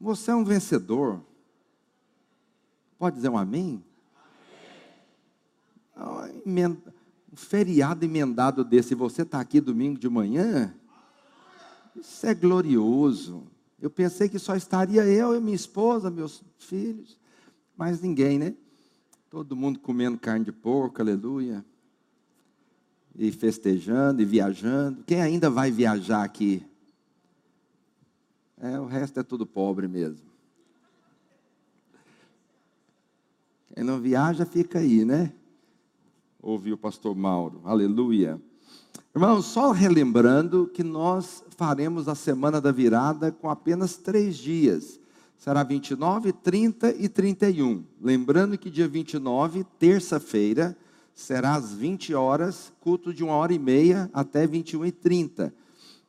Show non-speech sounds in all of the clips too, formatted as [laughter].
Você é um vencedor. Pode dizer um amém? amém. Um feriado emendado desse, você está aqui domingo de manhã, isso é glorioso. Eu pensei que só estaria eu e minha esposa, meus filhos, mas ninguém, né? Todo mundo comendo carne de porco, aleluia. E festejando e viajando. Quem ainda vai viajar aqui? É, o resto é tudo pobre mesmo. Quem não viaja fica aí, né? Ouviu o pastor Mauro. Aleluia. Irmãos, só relembrando que nós faremos a semana da virada com apenas três dias. Será 29, 30 e 31. Lembrando que dia 29, terça-feira, será às 20 horas, culto de uma hora e meia até 21 e 30.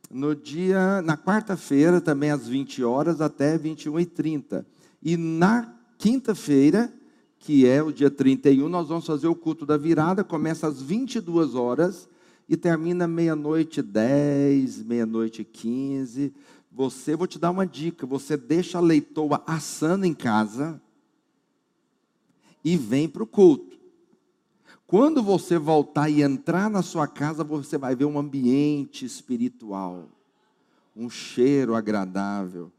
No dia, na quarta-feira, também às 20 horas até 21 e 30. E na quinta-feira, que é o dia 31, nós vamos fazer o culto da virada, começa às 22 horas e termina meia-noite 10, meia-noite 15. Você, vou te dar uma dica: você deixa a leitoa assando em casa e vem para o culto. Quando você voltar e entrar na sua casa, você vai ver um ambiente espiritual, um cheiro agradável.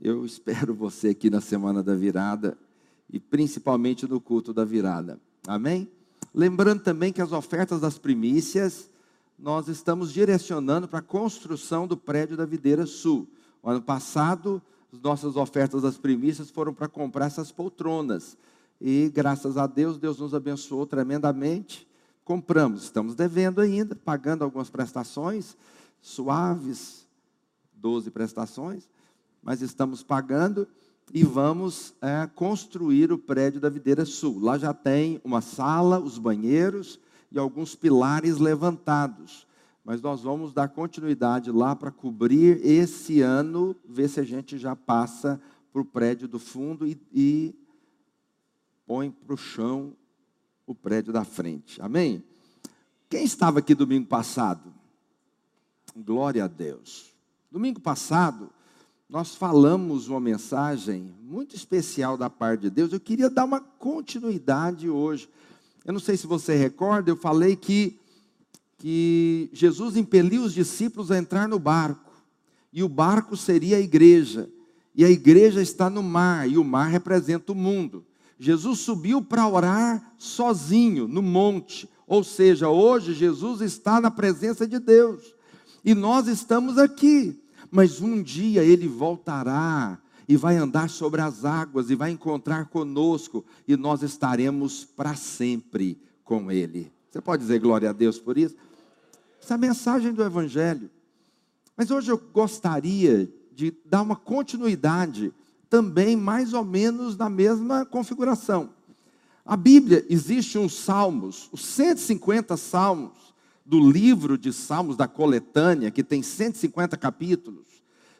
Eu espero você aqui na semana da virada e principalmente no culto da virada. Amém? Lembrando também que as ofertas das primícias, nós estamos direcionando para a construção do prédio da Videira Sul. O ano passado, as nossas ofertas das primícias foram para comprar essas poltronas. E graças a Deus, Deus nos abençoou tremendamente. Compramos, estamos devendo ainda, pagando algumas prestações suaves, 12 prestações, mas estamos pagando e vamos é, construir o prédio da Videira Sul. Lá já tem uma sala, os banheiros e alguns pilares levantados. Mas nós vamos dar continuidade lá para cobrir esse ano, ver se a gente já passa para o prédio do fundo e, e põe para o chão o prédio da frente. Amém? Quem estava aqui domingo passado? Glória a Deus. Domingo passado, nós falamos uma mensagem muito especial da parte de Deus. Eu queria dar uma continuidade hoje. Eu não sei se você recorda, eu falei que, que Jesus impeliu os discípulos a entrar no barco, e o barco seria a igreja, e a igreja está no mar, e o mar representa o mundo. Jesus subiu para orar sozinho no monte, ou seja, hoje Jesus está na presença de Deus, e nós estamos aqui mas um dia ele voltará e vai andar sobre as águas e vai encontrar conosco e nós estaremos para sempre com ele. Você pode dizer glória a Deus por isso? Essa é a mensagem do Evangelho. Mas hoje eu gostaria de dar uma continuidade também mais ou menos na mesma configuração. A Bíblia existe uns salmos, os 150 salmos, do livro de Salmos da coletânea, que tem 150 capítulos.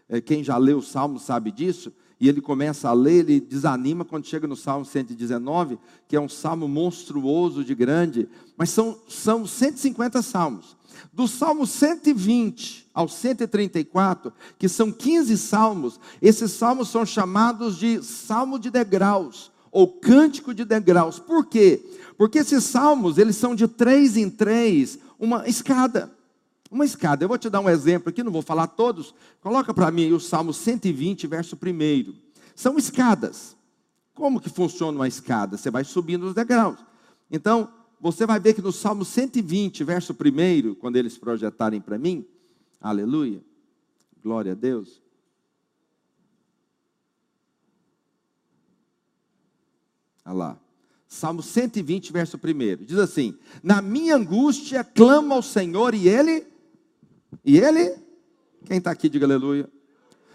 É, quem já leu o Salmo sabe disso. E ele começa a ler, ele desanima quando chega no Salmo 119, que é um salmo monstruoso de grande, mas são, são 150 salmos. Do Salmo 120 ao 134, que são 15 salmos, esses salmos são chamados de salmo de degraus, ou cântico de degraus. Por quê? Porque esses salmos, eles são de três em três, uma escada. Uma escada. Eu vou te dar um exemplo aqui, não vou falar todos. Coloca para mim o Salmo 120, verso 1. São escadas. Como que funciona uma escada? Você vai subindo os degraus. Então, você vai ver que no Salmo 120, verso 1, quando eles projetarem para mim, aleluia, glória a Deus. Olha lá. Salmo 120, verso 1. Diz assim: Na minha angústia clamo ao Senhor e Ele, e Ele, quem está aqui, diga aleluia.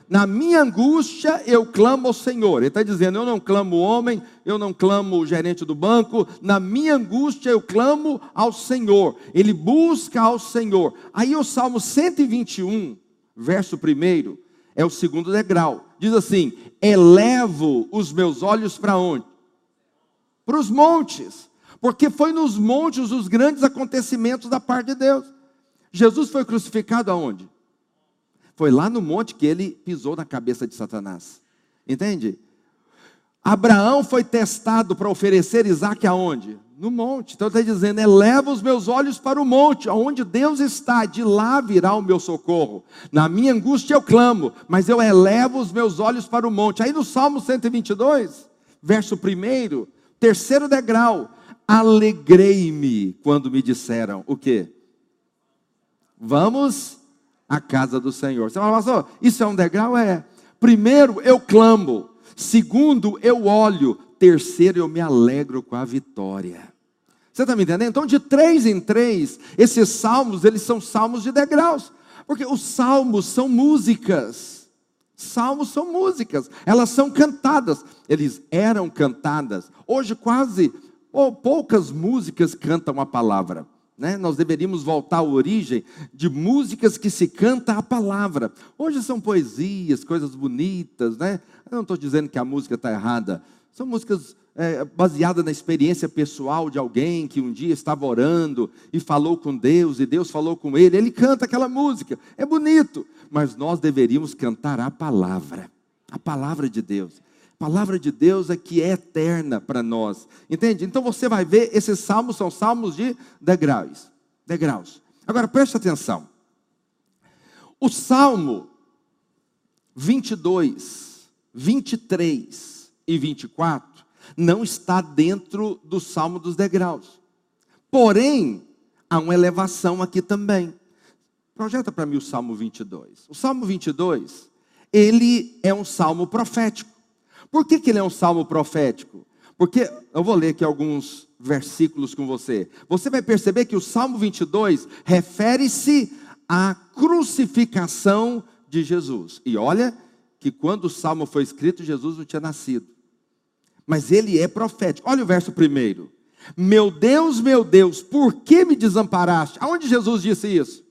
Na minha angústia eu clamo ao Senhor. Ele está dizendo: Eu não clamo o homem, eu não clamo o gerente do banco. Na minha angústia eu clamo ao Senhor. Ele busca ao Senhor. Aí o Salmo 121, verso 1, é o segundo degrau. Diz assim: Elevo os meus olhos para onde? para os montes, porque foi nos montes os grandes acontecimentos da parte de Deus. Jesus foi crucificado aonde? Foi lá no monte que ele pisou na cabeça de Satanás. Entende? Abraão foi testado para oferecer Isaac aonde? No monte. Então está dizendo: eleva os meus olhos para o monte, onde Deus está, de lá virá o meu socorro. Na minha angústia eu clamo, mas eu elevo os meus olhos para o monte. Aí no Salmo 122, verso 1, terceiro degrau: alegrei-me quando me disseram o quê? Vamos à casa do Senhor. Você fala, pastor, isso é um degrau? É. Primeiro eu clamo, segundo eu olho, terceiro eu me alegro com a vitória. Você está me entendendo? Então, de três em três, esses salmos, eles são salmos de degraus. Porque os salmos são músicas. Salmos são músicas. Elas são cantadas. Eles eram cantadas. Hoje, quase, ou poucas músicas cantam a palavra. Né? Nós deveríamos voltar à origem de músicas que se canta a palavra. Hoje são poesias, coisas bonitas, né? Eu não estou dizendo que a música está errada. São músicas é, baseada na experiência pessoal de alguém que um dia estava orando e falou com Deus e Deus falou com ele. Ele canta aquela música, é bonito, mas nós deveríamos cantar a palavra, a palavra de Deus. Palavra de Deus é que é eterna para nós, entende? Então você vai ver, esses salmos são salmos de degraus. degraus. Agora preste atenção. O salmo 22, 23 e 24 não está dentro do Salmo dos Degraus. Porém, há uma elevação aqui também. Projeta para mim o Salmo 22. O Salmo 22, ele é um salmo profético. Por que, que ele é um salmo profético? Porque, eu vou ler aqui alguns versículos com você. Você vai perceber que o Salmo 22 refere-se à crucificação de Jesus. E olha que quando o salmo foi escrito, Jesus não tinha nascido mas ele é profético. Olha o verso primeiro. Meu Deus, meu Deus, por que me desamparaste? Aonde Jesus disse isso?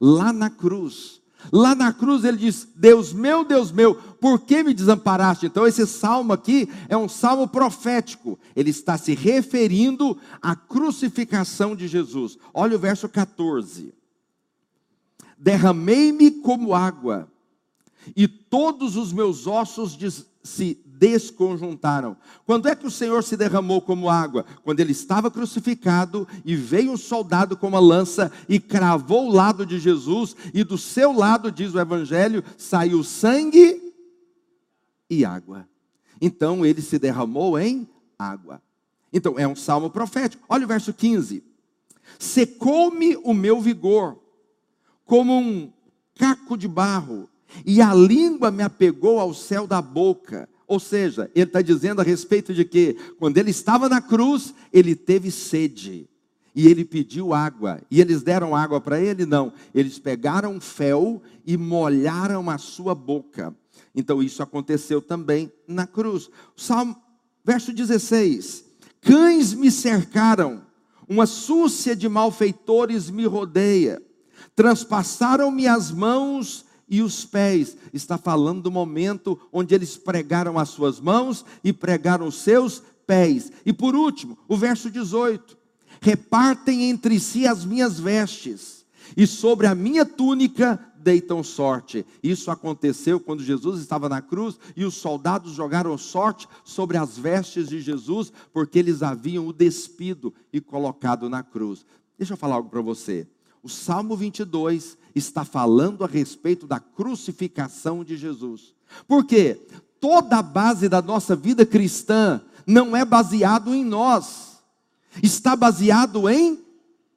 Lá na cruz. Lá na cruz ele diz: Deus meu, Deus meu, por que me desamparaste? Então, esse salmo aqui é um salmo profético. Ele está se referindo à crucificação de Jesus. Olha o verso 14: Derramei-me como água, e todos os meus ossos se desconjuntaram. Quando é que o Senhor se derramou como água? Quando ele estava crucificado e veio um soldado com uma lança e cravou o lado de Jesus, e do seu lado, diz o Evangelho, saiu sangue e água. Então ele se derramou em água. Então é um salmo profético. Olha o verso 15: Secou-me o meu vigor, como um caco de barro, e a língua me apegou ao céu da boca. Ou seja, ele está dizendo a respeito de que, quando ele estava na cruz, ele teve sede. E ele pediu água. E eles deram água para ele? Não. Eles pegaram fel e molharam a sua boca. Então isso aconteceu também na cruz. Salmo, verso 16: Cães me cercaram, uma súcia de malfeitores me rodeia, transpassaram-me as mãos e os pés. Está falando do momento onde eles pregaram as suas mãos e pregaram os seus pés. E por último, o verso 18: Repartem entre si as minhas vestes, e sobre a minha túnica deitam sorte. Isso aconteceu quando Jesus estava na cruz e os soldados jogaram sorte sobre as vestes de Jesus, porque eles haviam o despido e colocado na cruz. Deixa eu falar algo para você. O Salmo 22 está falando a respeito da crucificação de Jesus. Por quê? Toda a base da nossa vida cristã não é baseado em nós. Está baseado em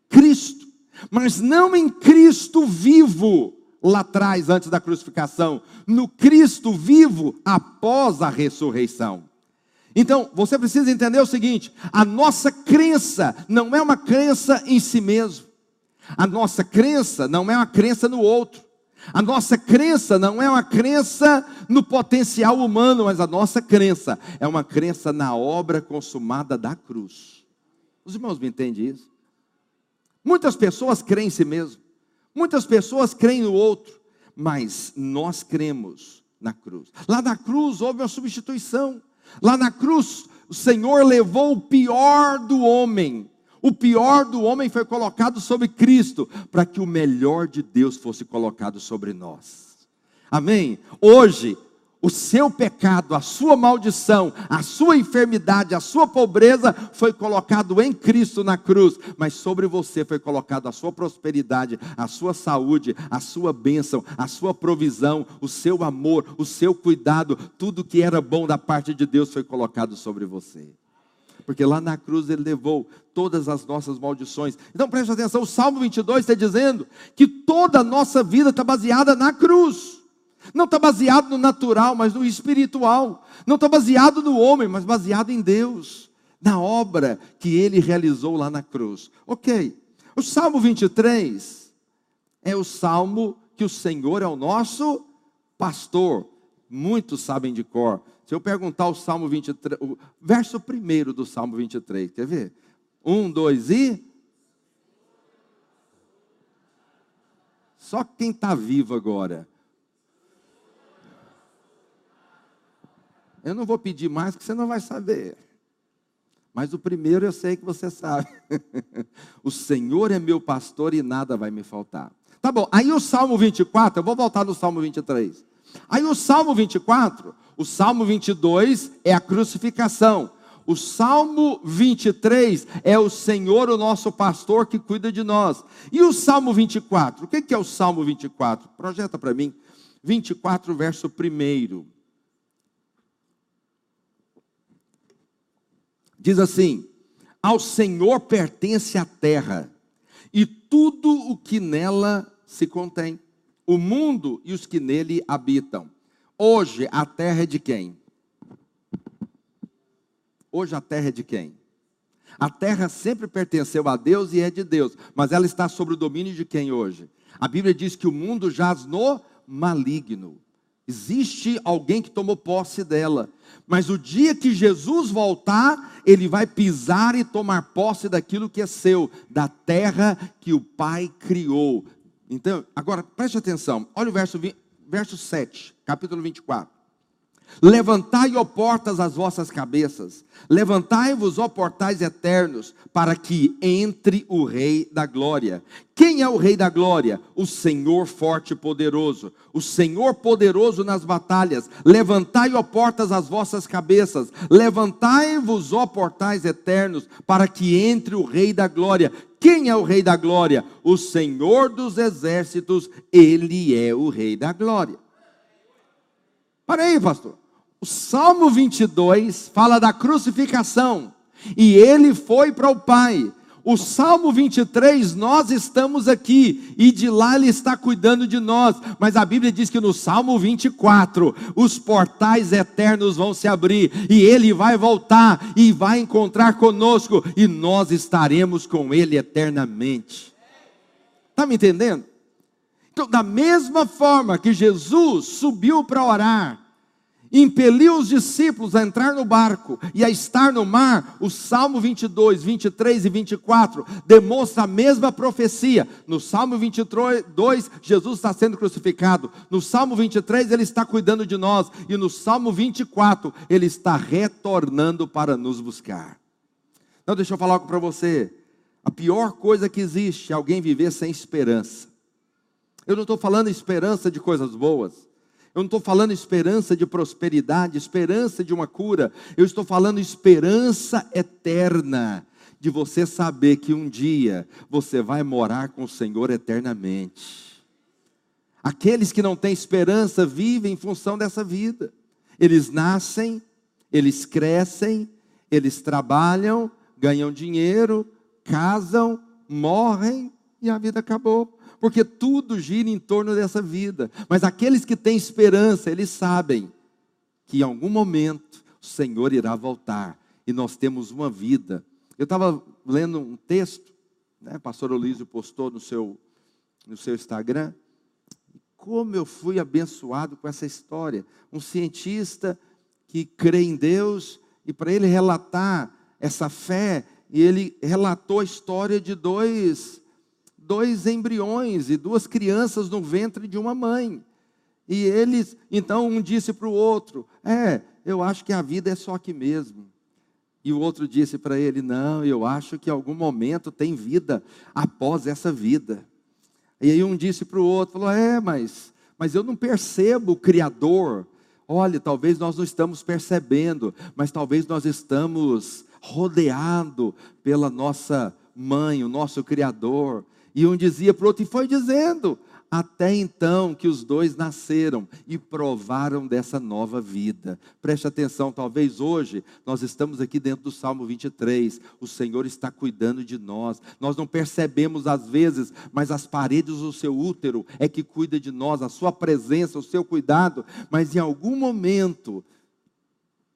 Cristo, mas não em Cristo vivo lá atrás antes da crucificação, no Cristo vivo após a ressurreição. Então, você precisa entender o seguinte: a nossa crença não é uma crença em si mesmo. A nossa crença não é uma crença no outro. A nossa crença não é uma crença no potencial humano, mas a nossa crença é uma crença na obra consumada da cruz. Os irmãos me entendem isso? Muitas pessoas creem em si mesmo, muitas pessoas creem no outro, mas nós cremos na cruz. Lá na cruz houve uma substituição. Lá na cruz, o Senhor levou o pior do homem o pior do homem foi colocado sobre Cristo, para que o melhor de Deus fosse colocado sobre nós. Amém? Hoje, o seu pecado, a sua maldição, a sua enfermidade, a sua pobreza foi colocado em Cristo na cruz, mas sobre você foi colocado a sua prosperidade, a sua saúde, a sua bênção, a sua provisão, o seu amor, o seu cuidado, tudo que era bom da parte de Deus foi colocado sobre você. Porque lá na cruz ele levou todas as nossas maldições. Então preste atenção, o Salmo 22 está dizendo que toda a nossa vida está baseada na cruz. Não está baseado no natural, mas no espiritual. Não está baseado no homem, mas baseado em Deus, na obra que ele realizou lá na cruz. Ok. O Salmo 23 é o salmo que o Senhor é o nosso pastor. Muitos sabem de cor. Se eu perguntar o Salmo 23, o verso primeiro do Salmo 23, quer ver? Um, dois e. Só quem está vivo agora Eu não vou pedir mais, que você não vai saber. Mas o primeiro eu sei que você sabe. [laughs] o Senhor é meu pastor e nada vai me faltar. Tá bom, aí o Salmo 24, eu vou voltar no Salmo 23. Aí o Salmo 24, o Salmo 22 é a crucificação. O Salmo 23 é o Senhor, o nosso pastor, que cuida de nós. E o Salmo 24? O que é o Salmo 24? Projeta para mim. 24, verso 1. Diz assim: Ao Senhor pertence a terra e tudo o que nela se contém, o mundo e os que nele habitam. Hoje a terra é de quem? Hoje a terra é de quem? A terra sempre pertenceu a Deus e é de Deus, mas ela está sob o domínio de quem hoje? A Bíblia diz que o mundo jaz no maligno. Existe alguém que tomou posse dela. Mas o dia que Jesus voltar, ele vai pisar e tomar posse daquilo que é seu, da terra que o Pai criou. Então, agora preste atenção. Olha o verso, 20, verso 7, capítulo 24. Levantai, ó portas, as vossas cabeças, levantai-vos, ó portais eternos, para que entre o Rei da Glória. Quem é o Rei da Glória? O Senhor forte e poderoso, o Senhor poderoso nas batalhas. Levantai, ó portas, as vossas cabeças, levantai-vos, ó portais eternos, para que entre o Rei da Glória. Quem é o Rei da Glória? O Senhor dos exércitos, ele é o Rei da Glória. Para aí, pastor. O Salmo 22 fala da crucificação e ele foi para o Pai. O Salmo 23, nós estamos aqui e de lá ele está cuidando de nós. Mas a Bíblia diz que no Salmo 24, os portais eternos vão se abrir e ele vai voltar e vai encontrar conosco e nós estaremos com ele eternamente. Está me entendendo? Então, da mesma forma que Jesus subiu para orar, impeliu os discípulos a entrar no barco e a estar no mar, o Salmo 22, 23 e 24 demonstra a mesma profecia. No Salmo 22, Jesus está sendo crucificado. No Salmo 23, ele está cuidando de nós. E no Salmo 24, ele está retornando para nos buscar. Então, deixa eu falar algo para você. A pior coisa que existe é alguém viver sem esperança. Eu não estou falando esperança de coisas boas. Eu não estou falando esperança de prosperidade, esperança de uma cura. Eu estou falando esperança eterna. De você saber que um dia você vai morar com o Senhor eternamente. Aqueles que não têm esperança vivem em função dessa vida. Eles nascem, eles crescem, eles trabalham, ganham dinheiro, casam, morrem e a vida acabou porque tudo gira em torno dessa vida. Mas aqueles que têm esperança, eles sabem que em algum momento o Senhor irá voltar e nós temos uma vida. Eu estava lendo um texto, né, pastor Olísio postou no seu, no seu Instagram, como eu fui abençoado com essa história. Um cientista que crê em Deus e para ele relatar essa fé, e ele relatou a história de dois dois embriões e duas crianças no ventre de uma mãe. E eles, então, um disse para o outro: É, eu acho que a vida é só aqui mesmo. E o outro disse para ele: Não, eu acho que em algum momento tem vida após essa vida. E aí um disse para o outro: falou, É, mas, mas eu não percebo o Criador, Olhe, talvez nós não estamos percebendo, mas talvez nós estamos rodeado pela nossa mãe, o nosso Criador. E um dizia para o outro, e foi dizendo: até então que os dois nasceram e provaram dessa nova vida. Preste atenção, talvez hoje nós estamos aqui dentro do Salmo 23. O Senhor está cuidando de nós. Nós não percebemos às vezes, mas as paredes do seu útero é que cuida de nós, a sua presença, o seu cuidado, mas em algum momento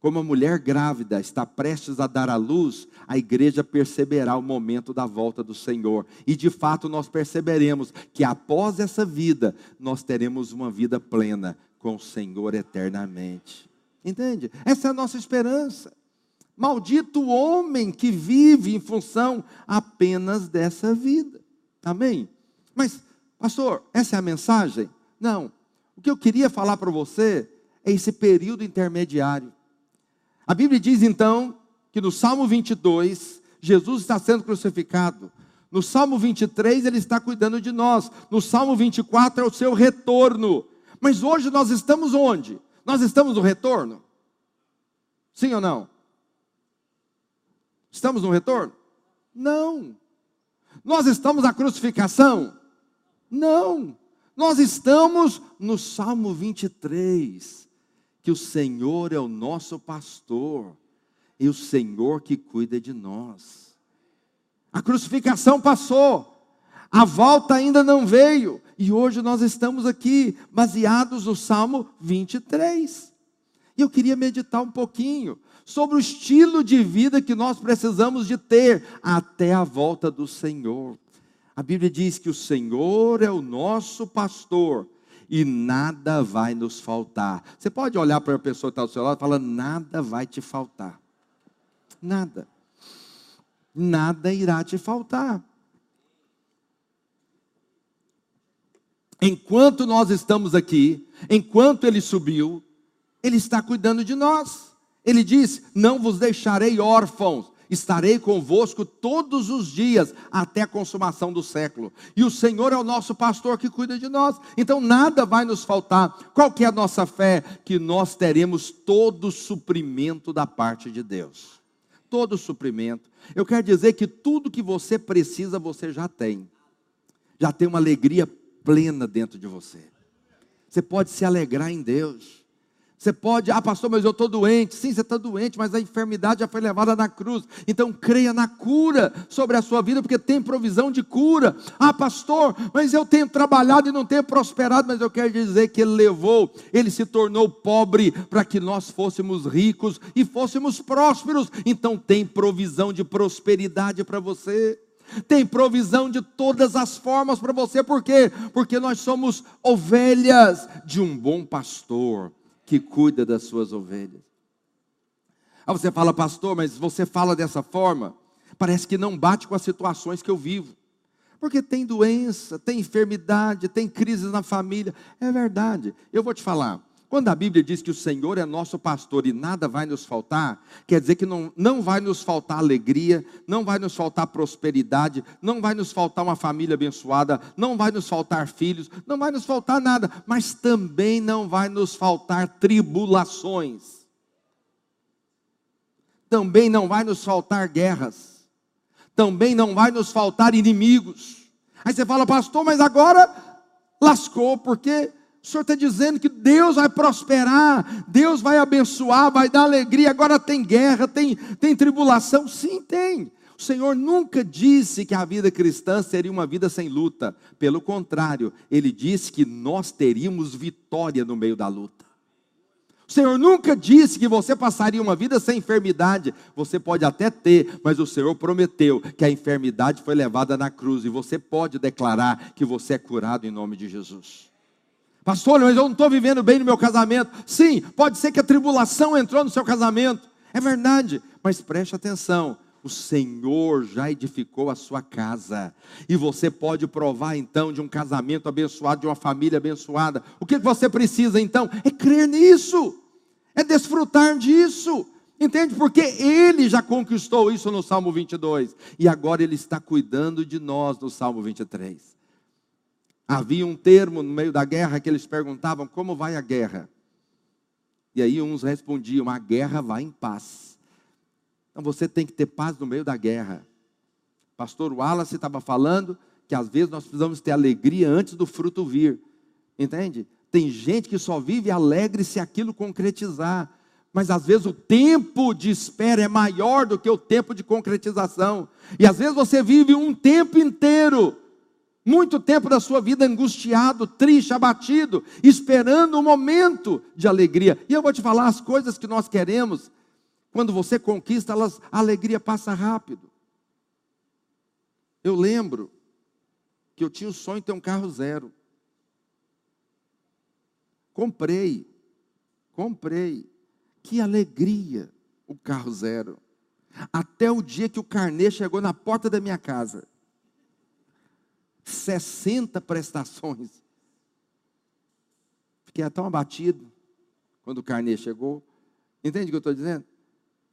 como a mulher grávida está prestes a dar à luz, a igreja perceberá o momento da volta do Senhor. E de fato nós perceberemos que após essa vida, nós teremos uma vida plena com o Senhor eternamente. Entende? Essa é a nossa esperança. Maldito o homem que vive em função apenas dessa vida. Amém? Mas, pastor, essa é a mensagem? Não. O que eu queria falar para você é esse período intermediário a Bíblia diz então que no Salmo 22, Jesus está sendo crucificado. No Salmo 23, ele está cuidando de nós. No Salmo 24 é o seu retorno. Mas hoje nós estamos onde? Nós estamos no retorno? Sim ou não? Estamos no retorno? Não. Nós estamos na crucificação? Não. Nós estamos no Salmo 23 que o Senhor é o nosso pastor e o Senhor que cuida de nós. A crucificação passou, a volta ainda não veio, e hoje nós estamos aqui baseados no Salmo 23. E eu queria meditar um pouquinho sobre o estilo de vida que nós precisamos de ter até a volta do Senhor. A Bíblia diz que o Senhor é o nosso pastor e nada vai nos faltar. Você pode olhar para a pessoa que está do seu lado e falar: nada vai te faltar. Nada. Nada irá te faltar. Enquanto nós estamos aqui, enquanto ele subiu, ele está cuidando de nós. Ele diz: Não vos deixarei órfãos, estarei convosco todos os dias até a consumação do século. E o Senhor é o nosso pastor que cuida de nós. Então nada vai nos faltar. Qual que é a nossa fé? Que nós teremos todo o suprimento da parte de Deus. Todo o suprimento. Eu quero dizer que tudo que você precisa, você já tem. Já tem uma alegria plena dentro de você. Você pode se alegrar em Deus. Você pode, ah, pastor, mas eu estou doente. Sim, você está doente, mas a enfermidade já foi levada na cruz. Então creia na cura sobre a sua vida, porque tem provisão de cura. Ah, pastor, mas eu tenho trabalhado e não tenho prosperado, mas eu quero dizer que ele levou, ele se tornou pobre para que nós fôssemos ricos e fôssemos prósperos. Então tem provisão de prosperidade para você tem provisão de todas as formas para você, por quê? Porque nós somos ovelhas de um bom pastor que cuida das suas ovelhas. Aí você fala, pastor, mas você fala dessa forma, parece que não bate com as situações que eu vivo. Porque tem doença, tem enfermidade, tem crises na família. É verdade. Eu vou te falar. Quando a Bíblia diz que o Senhor é nosso pastor e nada vai nos faltar, quer dizer que não, não vai nos faltar alegria, não vai nos faltar prosperidade, não vai nos faltar uma família abençoada, não vai nos faltar filhos, não vai nos faltar nada, mas também não vai nos faltar tribulações. Também não vai nos faltar guerras, também não vai nos faltar inimigos. Aí você fala, pastor, mas agora lascou, porque o Senhor está dizendo que Deus vai prosperar, Deus vai abençoar, vai dar alegria. Agora tem guerra, tem, tem tribulação? Sim, tem. O Senhor nunca disse que a vida cristã seria uma vida sem luta. Pelo contrário, Ele disse que nós teríamos vitória no meio da luta. O Senhor nunca disse que você passaria uma vida sem enfermidade. Você pode até ter, mas o Senhor prometeu que a enfermidade foi levada na cruz e você pode declarar que você é curado em nome de Jesus. Pastor, mas eu não estou vivendo bem no meu casamento. Sim, pode ser que a tribulação entrou no seu casamento. É verdade, mas preste atenção. O Senhor já edificou a sua casa. E você pode provar então de um casamento abençoado, de uma família abençoada. O que você precisa então? É crer nisso, é desfrutar disso. Entende? Porque Ele já conquistou isso no Salmo 22. E agora Ele está cuidando de nós no Salmo 23. Havia um termo no meio da guerra que eles perguntavam: como vai a guerra? E aí uns respondiam: a guerra vai em paz. Então você tem que ter paz no meio da guerra. Pastor Wallace estava falando que às vezes nós precisamos ter alegria antes do fruto vir. Entende? Tem gente que só vive alegre se aquilo concretizar. Mas às vezes o tempo de espera é maior do que o tempo de concretização. E às vezes você vive um tempo inteiro, muito tempo da sua vida angustiado, triste, abatido, esperando um momento de alegria. E eu vou te falar as coisas que nós queremos. Quando você conquista, elas, a alegria passa rápido. Eu lembro que eu tinha o sonho de ter um carro zero. Comprei, comprei. Que alegria o carro zero. Até o dia que o carnê chegou na porta da minha casa. 60 prestações. Fiquei tão abatido quando o carnê chegou. Entende o que eu estou dizendo?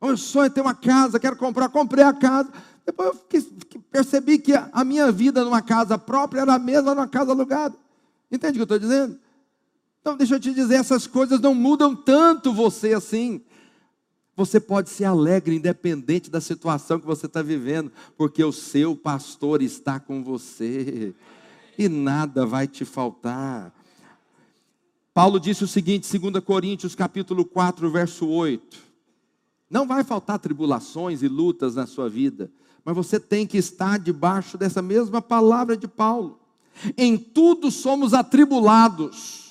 O meu sonho é ter uma casa, quero comprar, comprei a casa. Depois eu fiquei, percebi que a minha vida numa casa própria era a mesma numa casa alugada. Entende o que eu estou dizendo? Então, deixa eu te dizer, essas coisas não mudam tanto você assim. Você pode ser alegre, independente da situação que você está vivendo, porque o seu pastor está com você e nada vai te faltar. Paulo disse o seguinte, 2 Coríntios capítulo 4, verso 8. Não vai faltar tribulações e lutas na sua vida, mas você tem que estar debaixo dessa mesma palavra de Paulo. Em tudo somos atribulados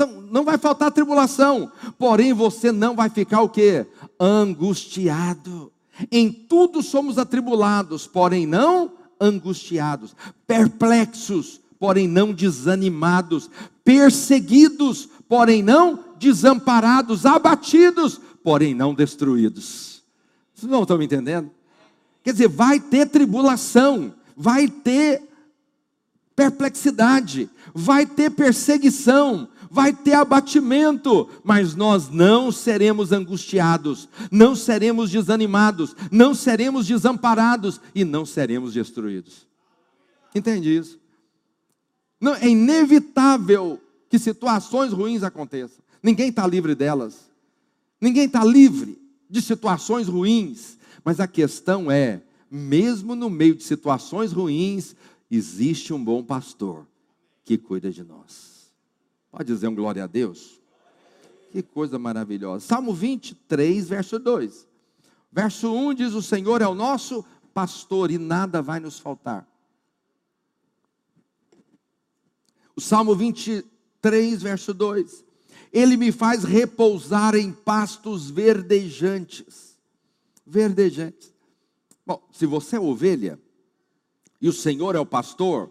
então, não vai faltar tribulação, porém você não vai ficar o quê? Angustiado. Em tudo somos atribulados, porém não angustiados, perplexos, porém não desanimados, perseguidos, porém não desamparados, abatidos, porém não destruídos. Vocês não estão me entendendo? Quer dizer, vai ter tribulação, vai ter perplexidade, vai ter perseguição, vai ter abatimento, mas nós não seremos angustiados, não seremos desanimados, não seremos desamparados e não seremos destruídos. Entende isso? Não, é inevitável que situações ruins aconteçam. Ninguém está livre delas. Ninguém está livre de situações ruins. Mas a questão é, mesmo no meio de situações ruins, existe um bom pastor que cuida de nós. Pode dizer um glória a Deus? Que coisa maravilhosa. Salmo 23, verso 2. Verso 1 diz: O Senhor é o nosso pastor e nada vai nos faltar. O Salmo 23, verso 2. Ele me faz repousar em pastos verdejantes. Verdejantes. Bom, se você é ovelha e o Senhor é o pastor,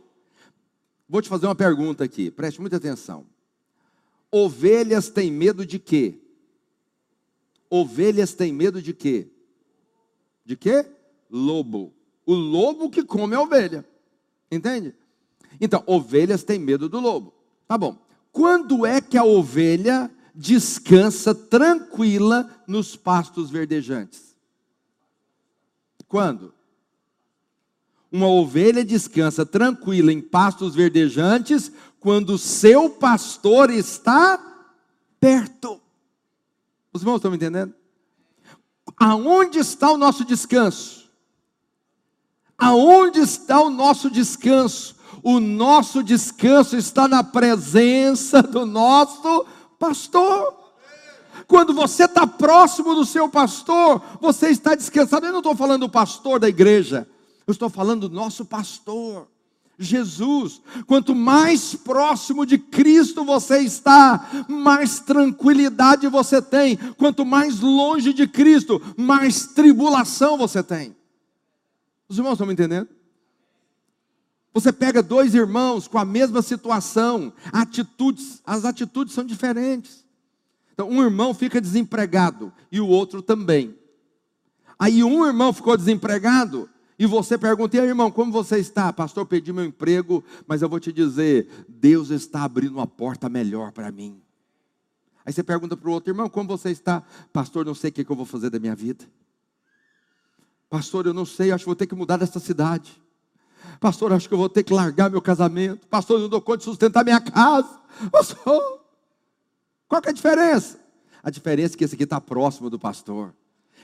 vou te fazer uma pergunta aqui, preste muita atenção. Ovelhas têm medo de quê? Ovelhas têm medo de quê? De quê? Lobo. O lobo que come a ovelha. Entende? Então, ovelhas têm medo do lobo. Tá bom. Quando é que a ovelha descansa tranquila nos pastos verdejantes? Quando? Uma ovelha descansa tranquila em pastos verdejantes quando o seu pastor está perto. Os irmãos estão me entendendo? Aonde está o nosso descanso? Aonde está o nosso descanso? O nosso descanso está na presença do nosso pastor. Quando você está próximo do seu pastor, você está descansado. Eu não estou falando do pastor da igreja, eu estou falando do nosso pastor. Jesus. Quanto mais próximo de Cristo você está, mais tranquilidade você tem. Quanto mais longe de Cristo, mais tribulação você tem. Os irmãos estão me entendendo? Você pega dois irmãos com a mesma situação, atitudes, as atitudes são diferentes. Então, um irmão fica desempregado e o outro também. Aí um irmão ficou desempregado, e você pergunta, e aí, irmão, como você está? Pastor, perdi meu emprego, mas eu vou te dizer, Deus está abrindo uma porta melhor para mim. Aí você pergunta para o outro, irmão, como você está? Pastor, não sei o que, eu vou fazer da minha vida. Pastor, eu não sei, acho que vou ter que mudar dessa cidade. Pastor, acho que eu vou ter que largar meu casamento. Pastor, eu não dou conta de sustentar minha casa. Pastor, qual que é a diferença? A diferença é que esse aqui está próximo do pastor.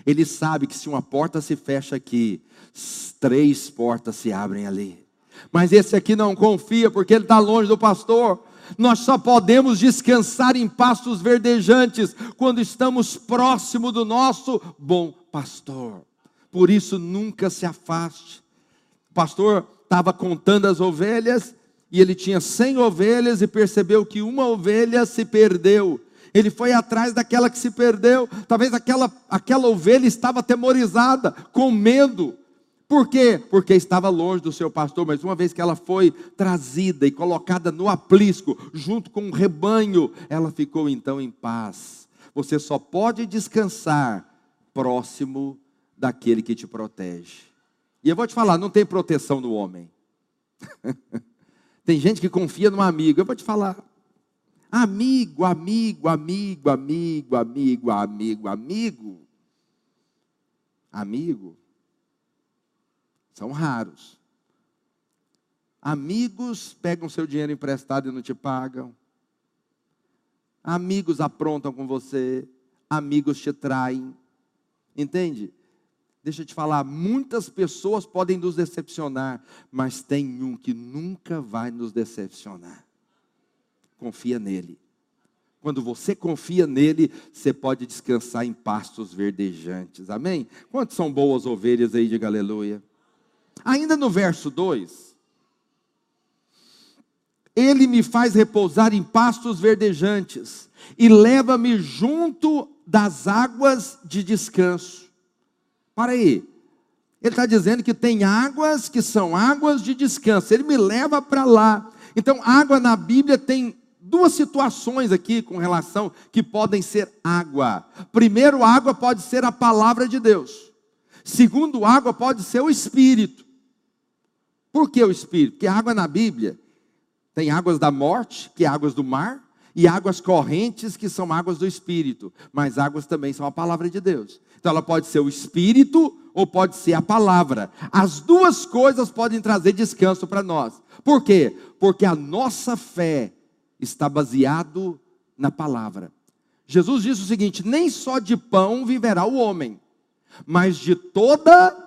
Ele sabe que se uma porta se fecha aqui, três portas se abrem ali. Mas esse aqui não confia porque ele está longe do pastor. Nós só podemos descansar em pastos verdejantes quando estamos próximo do nosso bom pastor. Por isso, nunca se afaste. O pastor estava contando as ovelhas e ele tinha cem ovelhas e percebeu que uma ovelha se perdeu. Ele foi atrás daquela que se perdeu. Talvez aquela, aquela ovelha estava atemorizada, com medo. Por quê? Porque estava longe do seu pastor, mas uma vez que ela foi trazida e colocada no aprisco, junto com o rebanho, ela ficou então em paz. Você só pode descansar próximo daquele que te protege. E eu vou te falar, não tem proteção no homem. [laughs] tem gente que confia no amigo. Eu vou te falar, amigo, amigo, amigo, amigo, amigo, amigo, amigo. Amigo são raros. Amigos pegam seu dinheiro emprestado e não te pagam. Amigos aprontam com você. Amigos te traem. Entende? Deixa eu te falar, muitas pessoas podem nos decepcionar, mas tem um que nunca vai nos decepcionar. Confia nele. Quando você confia nele, você pode descansar em pastos verdejantes. Amém? Quantos são boas ovelhas aí, diga aleluia? Ainda no verso 2, ele me faz repousar em pastos verdejantes e leva-me junto das águas de descanso. Para aí, ele está dizendo que tem águas que são águas de descanso, ele me leva para lá. Então, água na Bíblia tem duas situações aqui com relação que podem ser água. Primeiro, água pode ser a palavra de Deus. Segundo, água pode ser o Espírito. Por que o Espírito? Porque água na Bíblia tem águas da morte, que é águas do mar, e águas correntes, que são águas do Espírito. Mas águas também são a palavra de Deus. Então ela pode ser o Espírito ou pode ser a palavra. As duas coisas podem trazer descanso para nós. Por quê? Porque a nossa fé está baseado na palavra. Jesus disse o seguinte: nem só de pão viverá o homem, mas de toda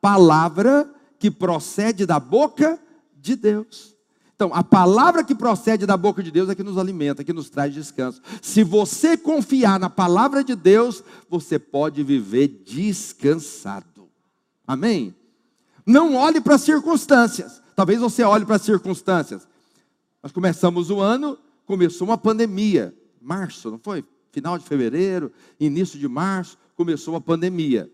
palavra que procede da boca de Deus. Então, a palavra que procede da boca de Deus é que nos alimenta, que nos traz descanso. Se você confiar na palavra de Deus, você pode viver descansado. Amém? Não olhe para as circunstâncias. Talvez você olhe para as circunstâncias. Nós começamos o ano, começou uma pandemia. Março, não foi? Final de fevereiro, início de março, começou a pandemia.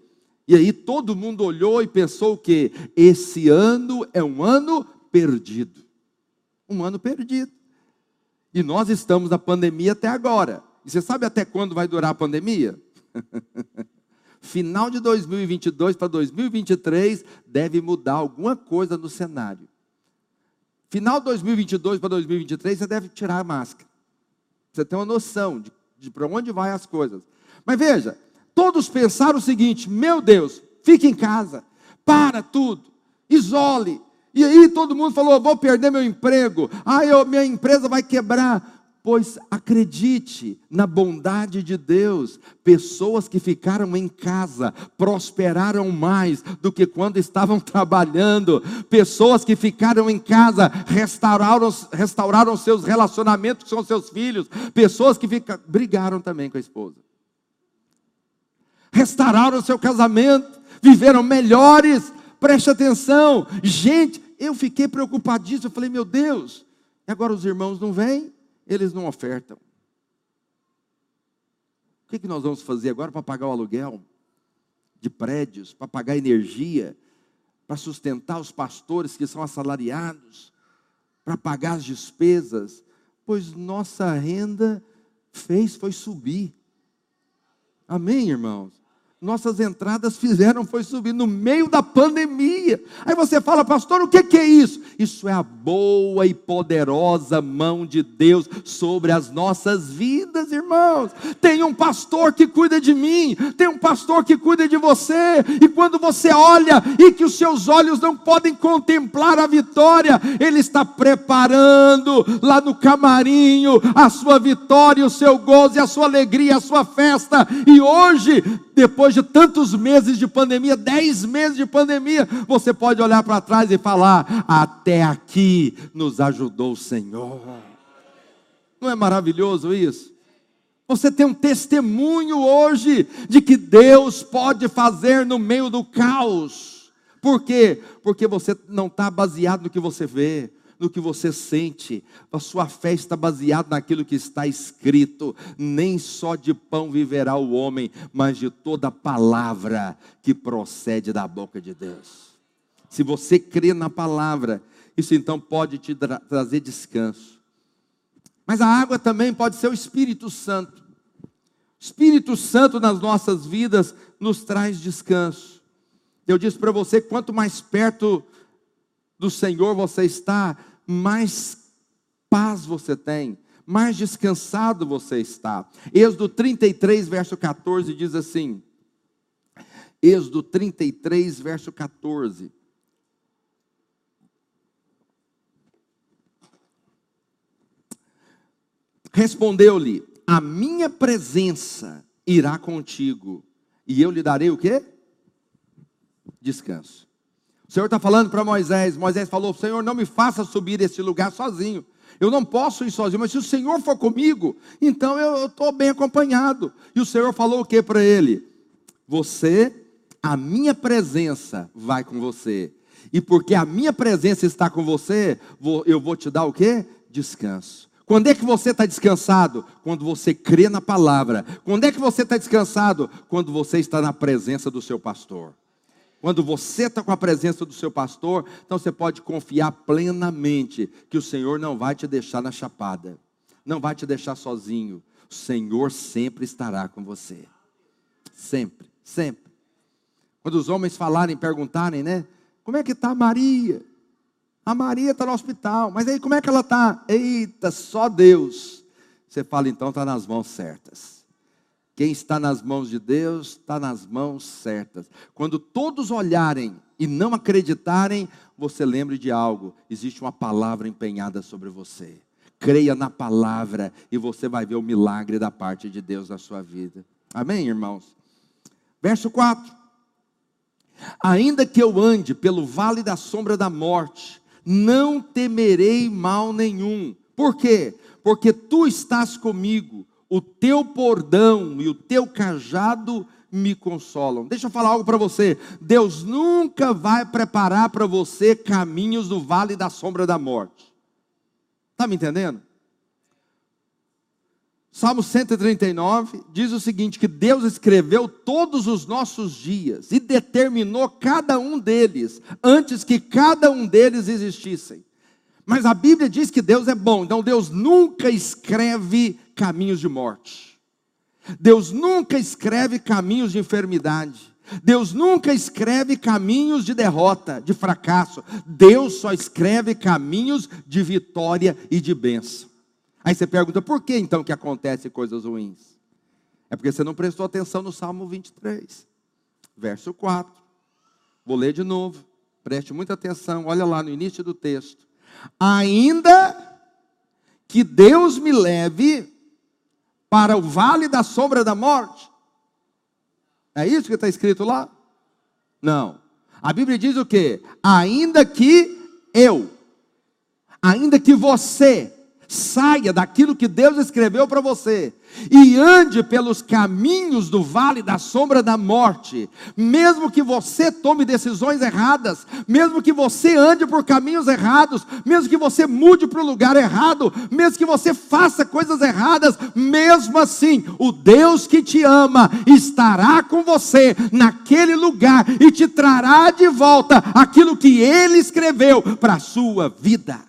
E aí todo mundo olhou e pensou que esse ano é um ano perdido. Um ano perdido. E nós estamos na pandemia até agora. E você sabe até quando vai durar a pandemia? [laughs] Final de 2022 para 2023 deve mudar alguma coisa no cenário. Final de 2022 para 2023 você deve tirar a máscara. Você tem uma noção de, de para onde vai as coisas. Mas veja, todos pensaram o seguinte: meu Deus, fique em casa, para tudo, isole. E aí todo mundo falou: vou perder meu emprego, ah, eu, minha empresa vai quebrar. Pois acredite na bondade de Deus, pessoas que ficaram em casa prosperaram mais do que quando estavam [laughs] trabalhando, pessoas que ficaram em casa restauraram, restauraram seus relacionamentos com seus filhos, pessoas que ficaram, brigaram também com a esposa restauraram seu casamento, viveram melhores. Preste atenção, gente. Eu fiquei preocupadíssimo. Eu falei, meu Deus, e agora os irmãos não vêm, eles não ofertam. O que, que nós vamos fazer agora para pagar o aluguel de prédios, para pagar energia, para sustentar os pastores que são assalariados, para pagar as despesas? Pois nossa renda fez foi subir. Amém, irmãos? Nossas entradas fizeram foi subir no meio da pandemia. Aí você fala, pastor, o que, é isso? Isso é a boa e poderosa mão de Deus sobre as nossas vidas, irmãos. Tem um pastor que cuida de mim, tem um pastor que cuida de você, e quando você olha e que os seus olhos não podem contemplar a vitória, Ele está preparando lá no camarinho a sua vitória, o seu gozo, a sua alegria, a sua festa, e hoje depois de tantos meses de pandemia, dez meses de pandemia, você pode olhar para trás e falar: até aqui nos ajudou o Senhor. Não é maravilhoso isso? Você tem um testemunho hoje de que Deus pode fazer no meio do caos. Por quê? Porque você não está baseado no que você vê, no que você sente. A sua fé está baseada naquilo que está escrito. Nem só de pão viverá o homem, mas de toda palavra que procede da boca de Deus. Se você crê na palavra, isso então pode te tra trazer descanso. Mas a água também pode ser o Espírito Santo. O Espírito Santo nas nossas vidas nos traz descanso. Eu disse para você: quanto mais perto do Senhor você está, mais paz você tem, mais descansado você está. Êxodo 33, verso 14 diz assim: Êxodo 33, verso 14. Respondeu-lhe: A minha presença irá contigo, e eu lhe darei o quê? Descanso. O Senhor está falando para Moisés. Moisés falou: Senhor, não me faça subir esse lugar sozinho. Eu não posso ir sozinho, mas se o Senhor for comigo, então eu estou bem acompanhado. E o Senhor falou o que para ele? Você, a minha presença vai com você. E porque a minha presença está com você, eu vou te dar o que? Descanso. Quando é que você está descansado? Quando você crê na palavra. Quando é que você está descansado? Quando você está na presença do seu pastor. Quando você está com a presença do seu pastor, então você pode confiar plenamente que o Senhor não vai te deixar na chapada, não vai te deixar sozinho. O Senhor sempre estará com você. Sempre, sempre. Quando os homens falarem, perguntarem, né? Como é que está Maria? A Maria está no hospital, mas aí como é que ela está? Eita, só Deus. Você fala, então está nas mãos certas. Quem está nas mãos de Deus está nas mãos certas. Quando todos olharem e não acreditarem, você lembre de algo: existe uma palavra empenhada sobre você. Creia na palavra e você vai ver o milagre da parte de Deus na sua vida. Amém, irmãos? Verso 4: Ainda que eu ande pelo vale da sombra da morte, não temerei mal nenhum. Por quê? Porque tu estás comigo o teu bordão e o teu cajado me consolam. Deixa eu falar algo para você. Deus nunca vai preparar para você caminhos do vale da sombra da morte. Está me entendendo? Salmo 139 diz o seguinte: que Deus escreveu todos os nossos dias e determinou cada um deles antes que cada um deles existissem. Mas a Bíblia diz que Deus é bom, então Deus nunca escreve caminhos de morte. Deus nunca escreve caminhos de enfermidade. Deus nunca escreve caminhos de derrota, de fracasso. Deus só escreve caminhos de vitória e de bênção. Aí você pergunta, por que então que acontecem coisas ruins? É porque você não prestou atenção no Salmo 23, verso 4. Vou ler de novo. Preste muita atenção, olha lá no início do texto. Ainda que Deus me leve para o vale da sombra da morte. É isso que está escrito lá? Não. A Bíblia diz o que? Ainda que eu, ainda que você saia daquilo que Deus escreveu para você e ande pelos caminhos do vale da sombra da morte, mesmo que você tome decisões erradas, mesmo que você ande por caminhos errados, mesmo que você mude para o lugar errado, mesmo que você faça coisas erradas, mesmo assim, o Deus que te ama estará com você naquele lugar e te trará de volta aquilo que ele escreveu para a sua vida.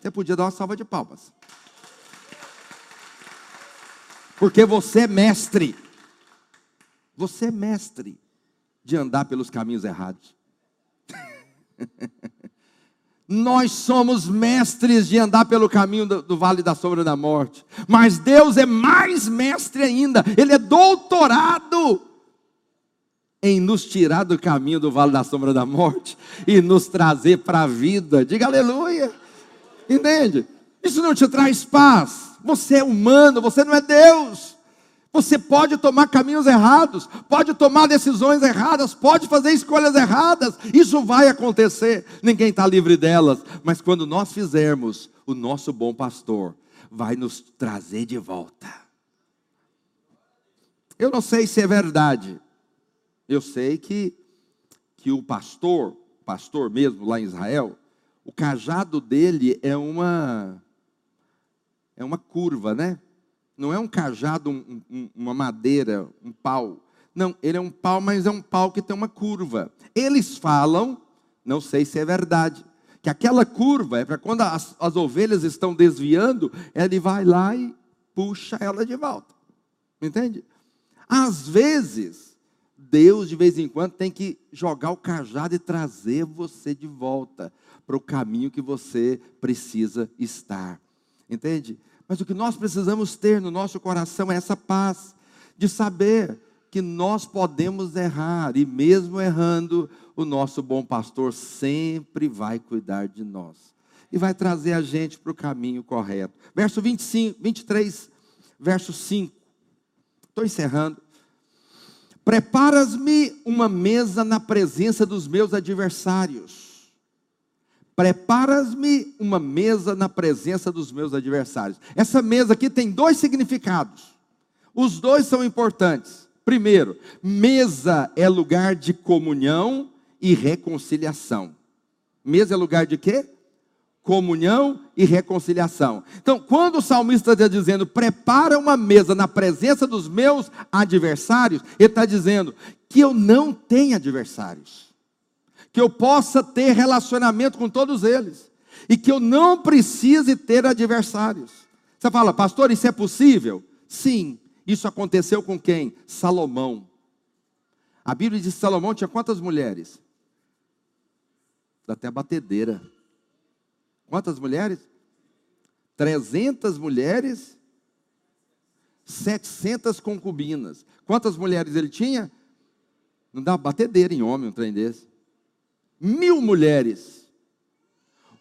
Você podia dar uma salva de palmas. Porque você é mestre. você é mestre de andar pelos caminhos errados. [laughs] Nós somos mestres de andar pelo caminho do, do, vale da sombra da morte, mas Deus é mais mestre ainda, Ele é doutorado em nos tirar do caminho do vale da sombra da morte e nos trazer para a vida. Diga aleluia, entende? Isso não te traz paz, você é humano, você não é Deus. Você pode tomar caminhos errados, pode tomar decisões erradas, pode fazer escolhas erradas, isso vai acontecer, ninguém está livre delas, mas quando nós fizermos, o nosso bom pastor vai nos trazer de volta. Eu não sei se é verdade, eu sei que, que o pastor, pastor mesmo lá em Israel, o cajado dele é uma, é uma curva, né? Não é um cajado, um, um, uma madeira, um pau. Não, ele é um pau, mas é um pau que tem uma curva. Eles falam, não sei se é verdade, que aquela curva é para quando as, as ovelhas estão desviando, ele vai lá e puxa ela de volta. Entende? Às vezes, Deus de vez em quando tem que jogar o cajado e trazer você de volta para o caminho que você precisa estar. Entende? Mas o que nós precisamos ter no nosso coração é essa paz de saber que nós podemos errar e mesmo errando, o nosso bom pastor sempre vai cuidar de nós e vai trazer a gente para o caminho correto. Verso 25, 23, verso 5. Estou encerrando. Preparas-me uma mesa na presença dos meus adversários Preparas-me uma mesa na presença dos meus adversários. Essa mesa aqui tem dois significados. Os dois são importantes. Primeiro, mesa é lugar de comunhão e reconciliação. Mesa é lugar de quê? Comunhão e reconciliação. Então, quando o salmista está dizendo, prepara uma mesa na presença dos meus adversários, ele está dizendo que eu não tenho adversários que eu possa ter relacionamento com todos eles e que eu não precise ter adversários. Você fala, pastor, isso é possível? Sim, isso aconteceu com quem? Salomão. A Bíblia diz que Salomão tinha quantas mulheres? Dá até batedeira. Quantas mulheres? 300 mulheres, 700 concubinas. Quantas mulheres ele tinha? Não dá batedeira em homem um trem desse mil mulheres.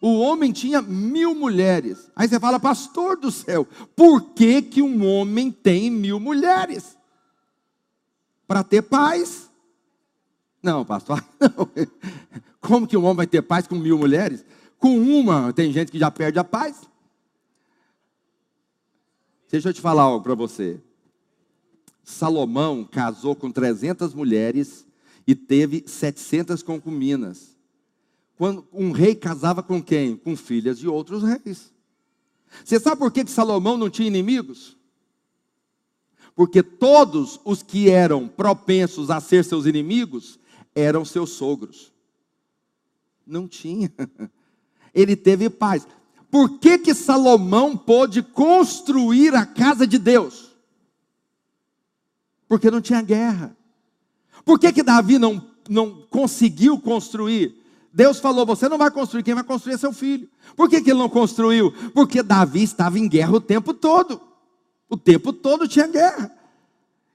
O homem tinha mil mulheres. Aí você fala, pastor do céu, por que, que um homem tem mil mulheres? Para ter paz? Não, pastor, [laughs] não. Como que um homem vai ter paz com mil mulheres? Com uma, tem gente que já perde a paz. Deixa eu te falar algo para você. Salomão casou com 300 mulheres e teve 700 concubinas. Quando um rei casava com quem? Com filhas de outros reis. Você sabe por que Salomão não tinha inimigos? Porque todos os que eram propensos a ser seus inimigos eram seus sogros. Não tinha. [laughs] Ele teve paz. Por que, que Salomão pôde construir a casa de Deus? Porque não tinha guerra. Por que, que Davi não, não conseguiu construir? Deus falou: você não vai construir, quem vai construir é seu filho. Por que, que ele não construiu? Porque Davi estava em guerra o tempo todo. O tempo todo tinha guerra.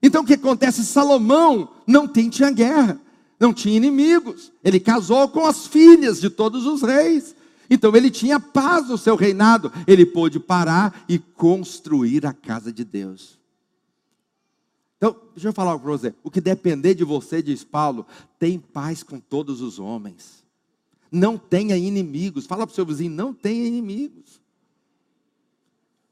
Então o que acontece? Salomão não tem, tinha guerra, não tinha inimigos. Ele casou com as filhas de todos os reis. Então ele tinha paz no seu reinado. Ele pôde parar e construir a casa de Deus. Então, deixa eu falar para você. O que depender de você, diz Paulo, tem paz com todos os homens. Não tenha inimigos. Fala para o seu vizinho: não tenha inimigos.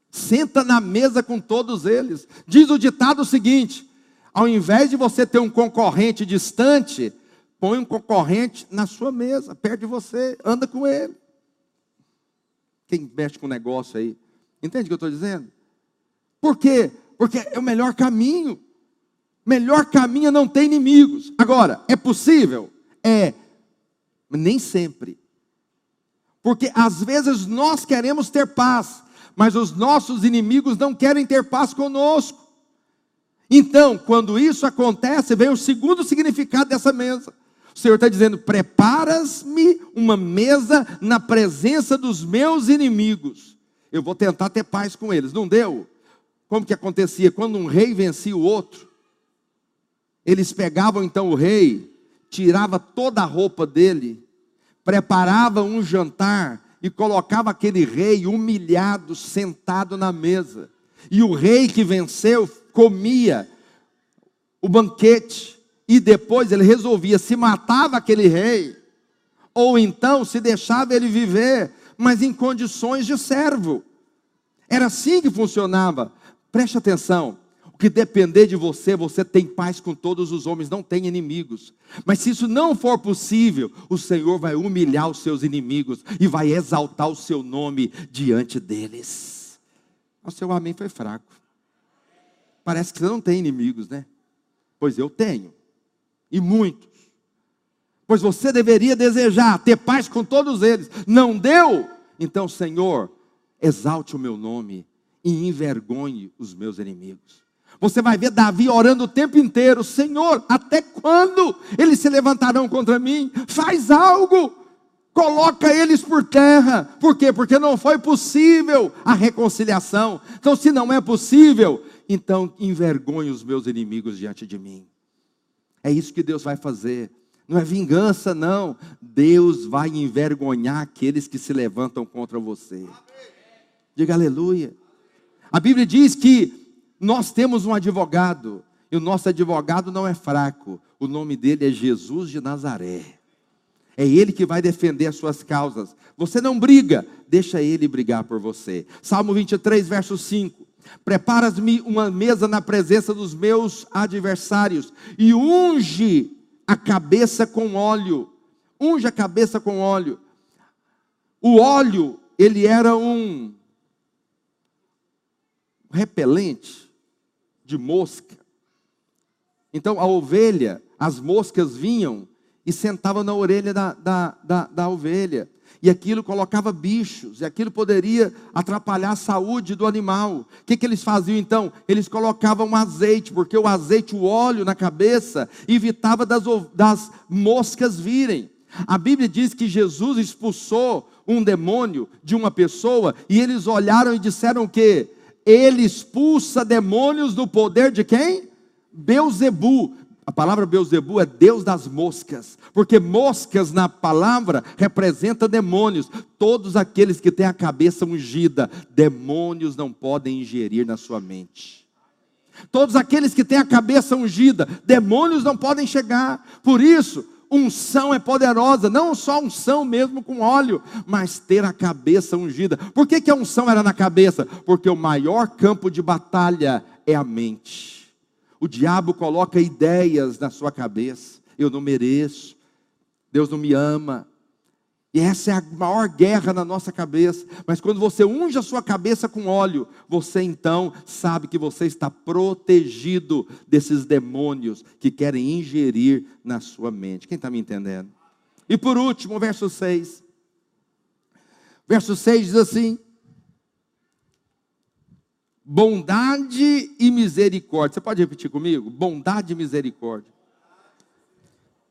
Senta na mesa com todos eles. Diz o ditado o seguinte: ao invés de você ter um concorrente distante, põe um concorrente na sua mesa, perto de você, anda com ele. Quem mexe com negócio aí, entende o que eu estou dizendo? Por quê? Porque é o melhor caminho. Melhor caminho é não ter inimigos. Agora, é possível? É nem sempre. Porque às vezes nós queremos ter paz, mas os nossos inimigos não querem ter paz conosco. Então, quando isso acontece, vem o segundo significado dessa mesa. O Senhor está dizendo: preparas-me uma mesa na presença dos meus inimigos. Eu vou tentar ter paz com eles. Não deu? Como que acontecia? Quando um rei vencia o outro, eles pegavam então o rei, tirava toda a roupa dele, preparava um jantar e colocava aquele rei humilhado sentado na mesa. E o rei que venceu comia o banquete e depois ele resolvia se matava aquele rei ou então se deixava ele viver, mas em condições de servo. Era assim que funcionava. Preste atenção. Que depender de você, você tem paz com todos os homens, não tem inimigos. Mas se isso não for possível, o Senhor vai humilhar os seus inimigos e vai exaltar o seu nome diante deles. O seu amém foi fraco. Parece que você não tem inimigos, né? Pois eu tenho, e muitos. Pois você deveria desejar ter paz com todos eles. Não deu? Então, Senhor, exalte o meu nome e envergonhe os meus inimigos. Você vai ver Davi orando o tempo inteiro: Senhor, até quando eles se levantarão contra mim? Faz algo, coloca eles por terra. Por quê? Porque não foi possível a reconciliação. Então, se não é possível, então envergonhe os meus inimigos diante de mim. É isso que Deus vai fazer. Não é vingança, não. Deus vai envergonhar aqueles que se levantam contra você. Diga aleluia. A Bíblia diz que nós temos um advogado, e o nosso advogado não é fraco. O nome dele é Jesus de Nazaré. É ele que vai defender as suas causas. Você não briga, deixa ele brigar por você. Salmo 23, verso 5. Preparas-me uma mesa na presença dos meus adversários e unge a cabeça com óleo. Unge a cabeça com óleo. O óleo, ele era um repelente de mosca. Então a ovelha, as moscas vinham e sentavam na orelha da, da, da, da ovelha e aquilo colocava bichos, e aquilo poderia atrapalhar a saúde do animal. O que, que eles faziam então? Eles colocavam azeite, porque o azeite, o óleo na cabeça, evitava das, das moscas virem. A Bíblia diz que Jesus expulsou um demônio de uma pessoa, e eles olharam e disseram o quê? Ele expulsa demônios do poder de quem? Beuzebu. A palavra Beuzebu é Deus das moscas, porque moscas na palavra representa demônios. Todos aqueles que têm a cabeça ungida, demônios não podem ingerir na sua mente. Todos aqueles que têm a cabeça ungida, demônios não podem chegar. Por isso, unção é poderosa, não só unção mesmo com óleo, mas ter a cabeça ungida. Por que, que a unção era na cabeça? Porque o maior campo de batalha é a mente. O diabo coloca ideias na sua cabeça. Eu não mereço. Deus não me ama. E essa é a maior guerra na nossa cabeça. Mas quando você unge a sua cabeça com óleo, você então sabe que você está protegido desses demônios que querem ingerir na sua mente. Quem está me entendendo? E por último, verso 6. Verso 6 diz assim: Bondade e misericórdia. Você pode repetir comigo? Bondade e misericórdia.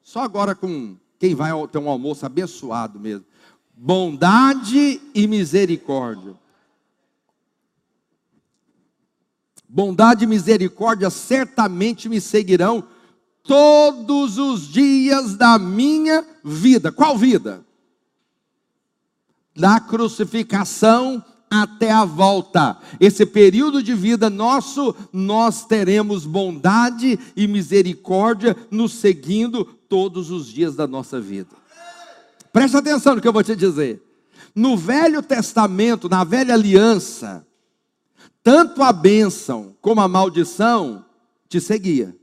Só agora com quem vai ter um almoço abençoado mesmo. Bondade e misericórdia. Bondade e misericórdia certamente me seguirão todos os dias da minha vida. Qual vida? Da crucificação até a volta. Esse período de vida nosso, nós teremos bondade e misericórdia nos seguindo todos os dias da nossa vida. Presta atenção no que eu vou te dizer. No Velho Testamento, na Velha Aliança, tanto a bênção como a maldição te seguia.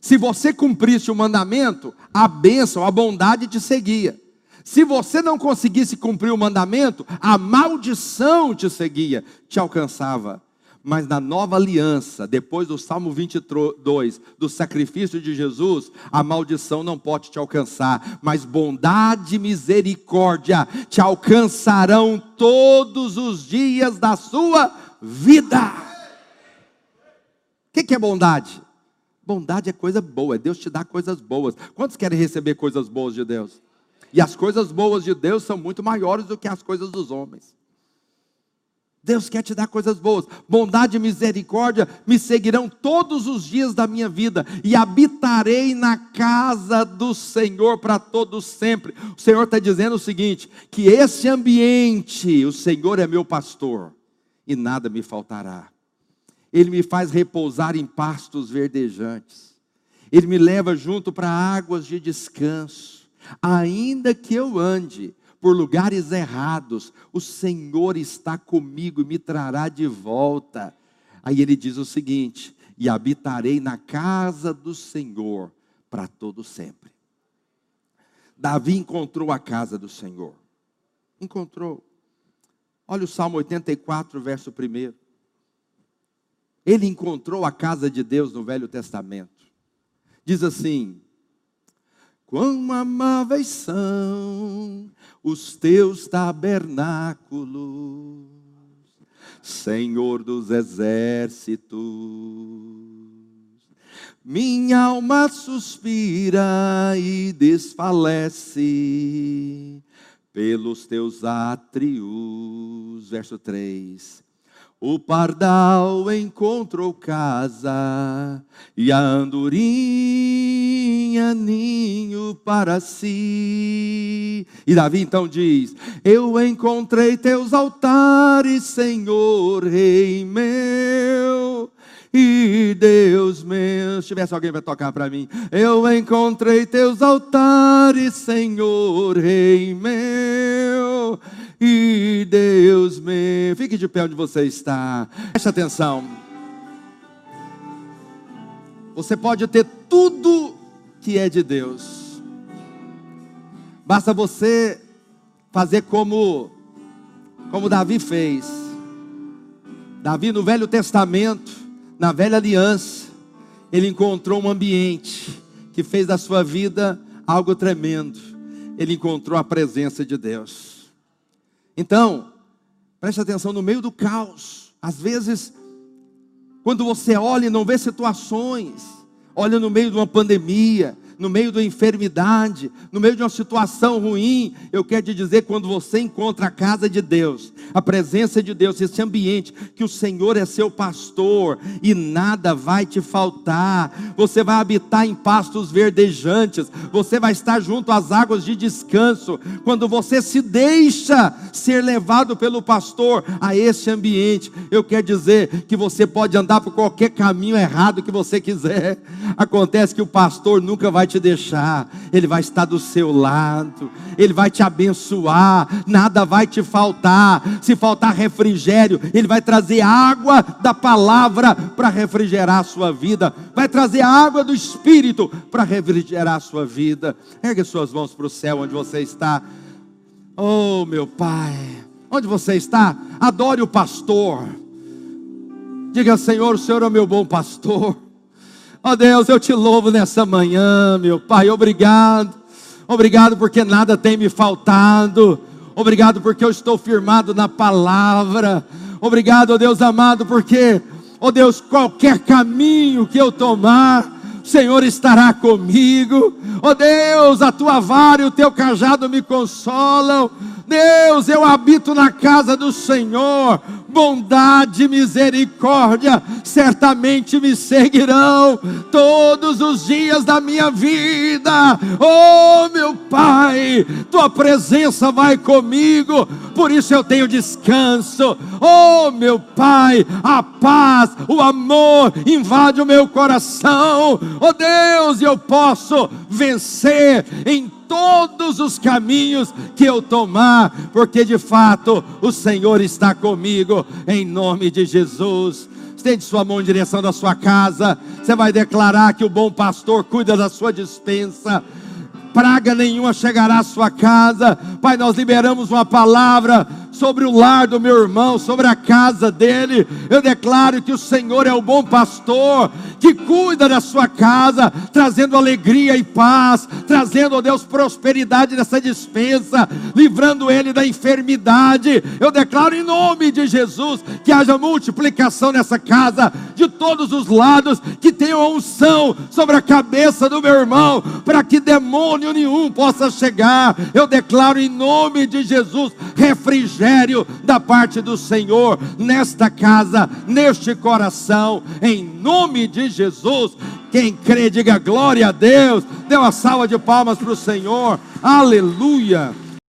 Se você cumprisse o mandamento, a bênção, a bondade te seguia. Se você não conseguisse cumprir o mandamento, a maldição te seguia, te alcançava. Mas na nova aliança, depois do Salmo 22, do sacrifício de Jesus, a maldição não pode te alcançar, mas bondade e misericórdia te alcançarão todos os dias da sua vida. que, que é bondade? Bondade é coisa boa, é Deus te dá coisas boas. Quantos querem receber coisas boas de Deus? E as coisas boas de Deus são muito maiores do que as coisas dos homens. Deus quer te dar coisas boas. Bondade e misericórdia me seguirão todos os dias da minha vida e habitarei na casa do Senhor para todos sempre. O Senhor está dizendo o seguinte: que esse ambiente, o Senhor é meu pastor e nada me faltará. Ele me faz repousar em pastos verdejantes. Ele me leva junto para águas de descanso. Ainda que eu ande por lugares errados, o Senhor está comigo e me trará de volta. Aí ele diz o seguinte: e habitarei na casa do Senhor para todo sempre. Davi encontrou a casa do Senhor. Encontrou. Olha o Salmo 84, verso 1. Ele encontrou a casa de Deus no Velho Testamento. Diz assim: Quão amáveis são os teus tabernáculos, Senhor dos exércitos. Minha alma suspira e desfalece pelos teus átrios. Verso 3 o pardal encontrou casa e a andorinha ninho para si. E Davi então diz: Eu encontrei teus altares, Senhor, Rei meu. E Deus meu, se tivesse alguém para tocar para mim, eu encontrei teus altares, Senhor, Rei meu e Deus me. Fique de pé onde você está. Preste atenção. Você pode ter tudo que é de Deus. Basta você fazer como como Davi fez. Davi no Velho Testamento, na Velha Aliança, ele encontrou um ambiente que fez da sua vida algo tremendo. Ele encontrou a presença de Deus. Então, preste atenção no meio do caos. Às vezes, quando você olha e não vê situações, olha no meio de uma pandemia, no meio da enfermidade, no meio de uma situação ruim, eu quero te dizer, quando você encontra a casa de Deus, a presença de Deus, esse ambiente, que o Senhor é seu pastor e nada vai te faltar, você vai habitar em pastos verdejantes, você vai estar junto às águas de descanso, quando você se deixa ser levado pelo pastor a esse ambiente, eu quero dizer que você pode andar por qualquer caminho errado que você quiser, acontece que o pastor nunca vai vai te deixar, Ele vai estar do seu lado, Ele vai te abençoar, nada vai te faltar. Se faltar refrigério, Ele vai trazer água da palavra para refrigerar a sua vida, vai trazer água do Espírito para refrigerar a sua vida. Ergue suas mãos para o céu onde você está. Oh, meu Pai, onde você está? Adore o pastor. Diga, Senhor, o Senhor é o meu bom pastor. Ó oh Deus, eu te louvo nessa manhã, meu Pai. Obrigado. Obrigado porque nada tem me faltado. Obrigado porque eu estou firmado na palavra. Obrigado, ó Deus amado, porque, ó Deus, qualquer caminho que eu tomar, o Senhor estará comigo. Ó Deus, a tua vara e o teu cajado me consolam. Deus, eu habito na casa do Senhor bondade e misericórdia certamente me seguirão todos os dias da minha vida. Oh, meu Pai, tua presença vai comigo, por isso eu tenho descanso. Oh, meu Pai, a paz, o amor invade o meu coração. Oh, Deus, eu posso vencer em todos os caminhos que eu tomar, porque de fato o Senhor está comigo, em nome de Jesus. Estende sua mão em direção da sua casa, você vai declarar que o bom pastor cuida da sua dispensa praga nenhuma chegará à sua casa. Pai, nós liberamos uma palavra sobre o lar do meu irmão, sobre a casa dele. Eu declaro que o Senhor é o bom pastor que cuida da sua casa, trazendo alegria e paz, trazendo, ó Deus, prosperidade nessa dispensa, livrando ele da enfermidade. Eu declaro em nome de Jesus que haja multiplicação nessa casa, de todos os lados, que tenha unção sobre a cabeça do meu irmão, para que demônio nenhum possa chegar. Eu declaro em nome de Jesus refrigério da parte do Senhor nesta casa, neste coração, em nome de Jesus. Quem crê, diga glória a Deus. Dê uma salva de palmas para o Senhor. Aleluia.